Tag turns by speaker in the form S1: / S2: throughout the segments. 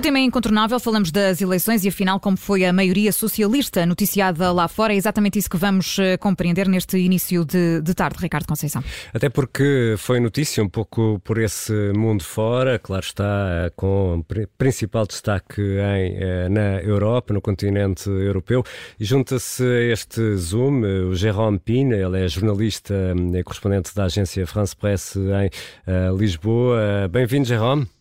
S1: tema é incontornável, falamos das eleições e afinal como foi a maioria socialista noticiada lá fora. É exatamente isso que vamos eh, compreender neste início de, de tarde, Ricardo Conceição.
S2: Até porque foi notícia um pouco por esse mundo fora, claro está, com principal destaque em, eh, na Europa, no continente europeu. E junta-se este Zoom o Jérôme Pina, ele é jornalista e correspondente da agência France Presse em Lisboa. Bem-vindo, Jérôme.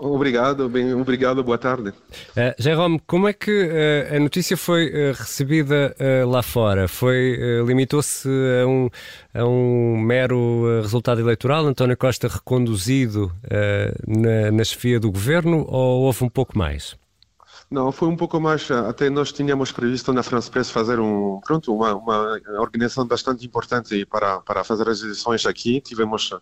S3: Obrigado, bem, obrigado, boa tarde.
S2: Uh, Jerome, como é que uh, a notícia foi uh, recebida lá fora? Foi limitou-se a um, a um mero resultado eleitoral, António Costa reconduzido na, na chefia do governo, ou houve um pouco mais?
S3: Não, foi um pouco mais. Até nós tínhamos previsto na France Press fazer um, pronto, uma, uma organização bastante importante para, para fazer as eleições aqui. Tivemos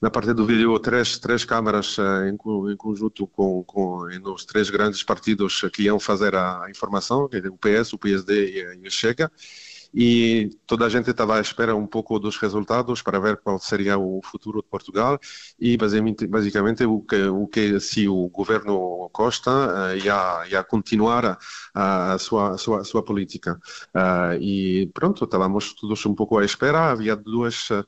S3: na parte do vídeo três, três câmaras uh, em, em, conjunto com, com os três grandes partidos que iam fazer a, informação, o PS, o PSD e, o Chega. E toda a gente estava à espera um pouco dos resultados para ver qual seria o futuro de Portugal. E basicamente, o que, o que se o governo Costa uh, ia, ia continuar a, a, sua, sua, sua política. Uh, e pronto, estávamos todos um pouco à espera, havia duas... Uh,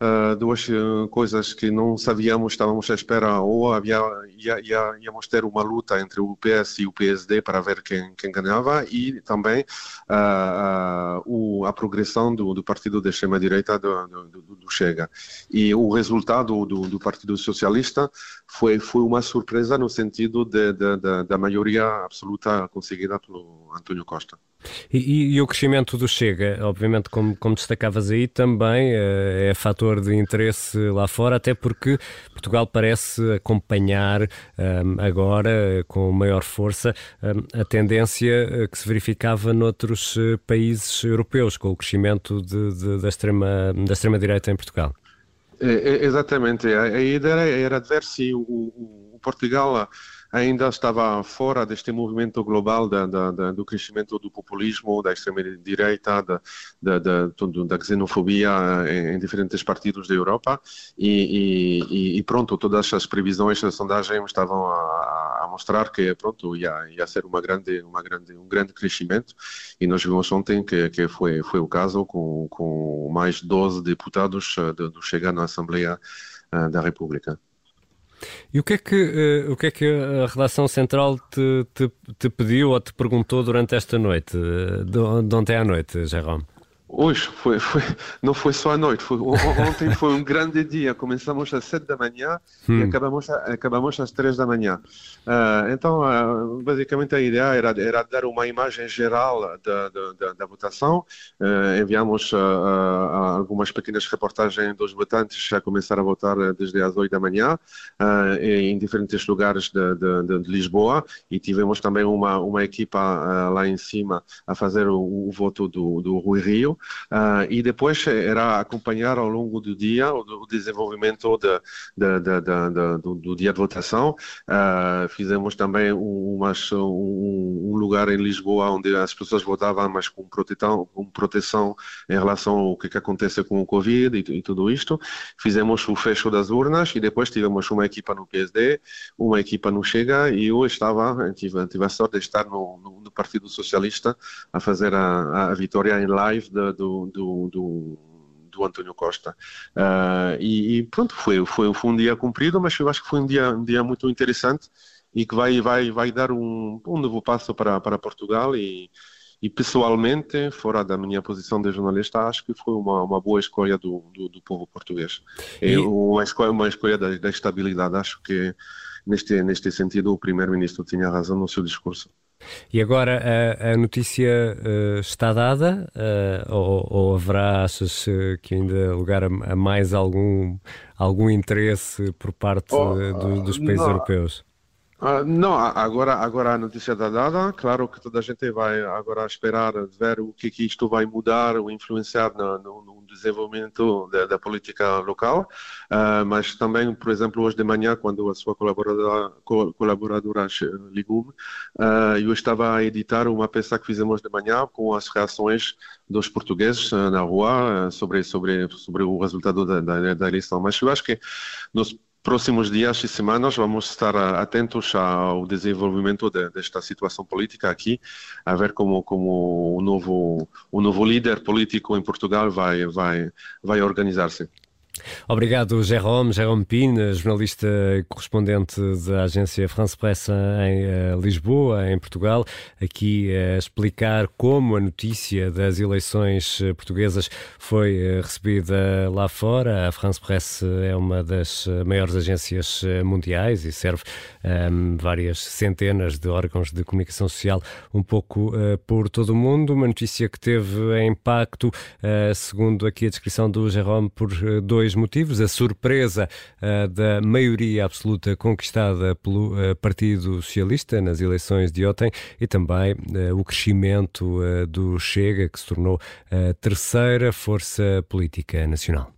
S3: uh, duas uh, coisas que não sabíamos, estávamos à espera, ou havia, ia, ia, íamos ter uma luta entre o PS e o PSD para ver quem, quem ganhava, e também uh, o, a progressão do, do partido de extrema-direita do, do, do, Chega. E o resultado do, do Partido Socialista foi, foi uma surpresa no sentido de, de, de, da maioria absoluta conseguida pelo António Costa.
S2: E, e, e, o crescimento do Chega, obviamente, como, como destacavas aí, também é, é fator de interesse lá fora, até porque Portugal parece acompanhar um, agora, com maior força, um, a tendência eh, que se verificava noutros eh, países europeus, com o crescimento de, de, da extrema-direita extrema em Portugal.
S3: É, é, exatamente. A, ideia era de ver se o, o, o Portugal ainda estava fora deste movimento global da, da, da, do crescimento do populismo, da extrema-direita, da, xenofobia em, em, diferentes partidos da Europa e, e, e, pronto, todas as previsões da sondagem estavam a, a, mostrar que pronto, ia, ia ser uma grande, uma grande, um grande crescimento e nós vimos ontem que, que foi, foi o caso com, com mais 12 deputados eh, do, Chega na Assembleia uh, da República.
S2: E o que é que, uh, o que, é que a redação central te, te, te, pediu ou te perguntou durante esta noite, uh, de, de ontem à noite, Jerome?
S3: Hoje foi, foi, não foi só à noite, foi, ontem foi um grande dia. Começamos às 7 da manhã hum. e acabamos, acabamos às 3 da manhã. Uh, então, uh, basicamente, a ideia era, era dar uma imagem geral da, da, da votação. Uh, enviamos algumas pequenas reportagens dos votantes a começar a votar desde as 8 da manhã em diferentes lugares de, de, de, Lisboa e tivemos também uma, uma equipa lá em cima a fazer o, o voto do, do Rui Rio. Uh, e depois era acompanhar ao longo do dia o, o desenvolvimento de, de, de, do, do, dia de votação. Uh, fizemos também umas, um, um, lugar em Lisboa onde as pessoas votavam, mas com proteção, com proteção em relação ao que, que acontece com o Covid e, e, tudo isto. Fizemos o fecho das urnas e depois tivemos uma equipa no PSD, uma equipa no Chega e eu estava, tive, tive a sorte de estar no, no, no Partido Socialista a fazer a, a vitória em live de, do, do, do, do António Costa. Uh, e, e, pronto, foi, foi, foi um dia cumprido, mas eu acho que foi um dia, um dia muito interessante e que vai, vai, vai dar um, um novo passo para, para Portugal e, e pessoalmente, fora da minha posição de jornalista, acho que foi uma, uma boa escolha do, do, do povo português. É e... uma escolha, uma escolha da, da estabilidade. Acho que neste, neste sentido o primeiro-ministro tinha razão no seu discurso.
S2: E agora a, a notícia uh, está dada uh, ou, ou, haverá, achas que ainda lugar a, a, mais algum, algum interesse por parte oh, do, dos países não. europeus?
S3: Uh, não, agora, agora a notícia está dada. Claro que toda a gente vai agora esperar ver o que, que isto vai mudar ou influenciar no, no, desenvolvimento da, da política local. Uh, mas também, por exemplo, hoje de manhã, quando a sua colaboradora, colaboradora ligou-me, uh, eu estava a editar uma peça que fizemos de manhã com as reações dos portugueses na rua sobre, sobre, sobre o resultado da, da, da eleição. Mas eu acho que nós próximos dias e semanas vamos estar atentos ao desenvolvimento de, desta situação política aqui, a ver como, como o, novo, o novo líder político em Portugal vai, vai, vai organizar-se.
S2: Obrigado, Jérôme. Jérôme Pine, jornalista e correspondente da agência France Presse em uh, Lisboa, em Portugal, aqui a explicar como a notícia das eleições eh, portuguesas foi uh, recebida lá fora. A France Presse é uma das maiores agências mundiais e serve um, ehm, várias centenas de órgãos de comunicação social um pouco uh, por todo o mundo. Uma notícia que teve impacto, segundo aqui a descrição do Jérôme, por dois dois motivos: a surpresa uh, da maioria absoluta conquistada pelo uh, Partido Socialista nas eleições de ontem e também uh, o crescimento do Chega, que se tornou a terceira força política nacional.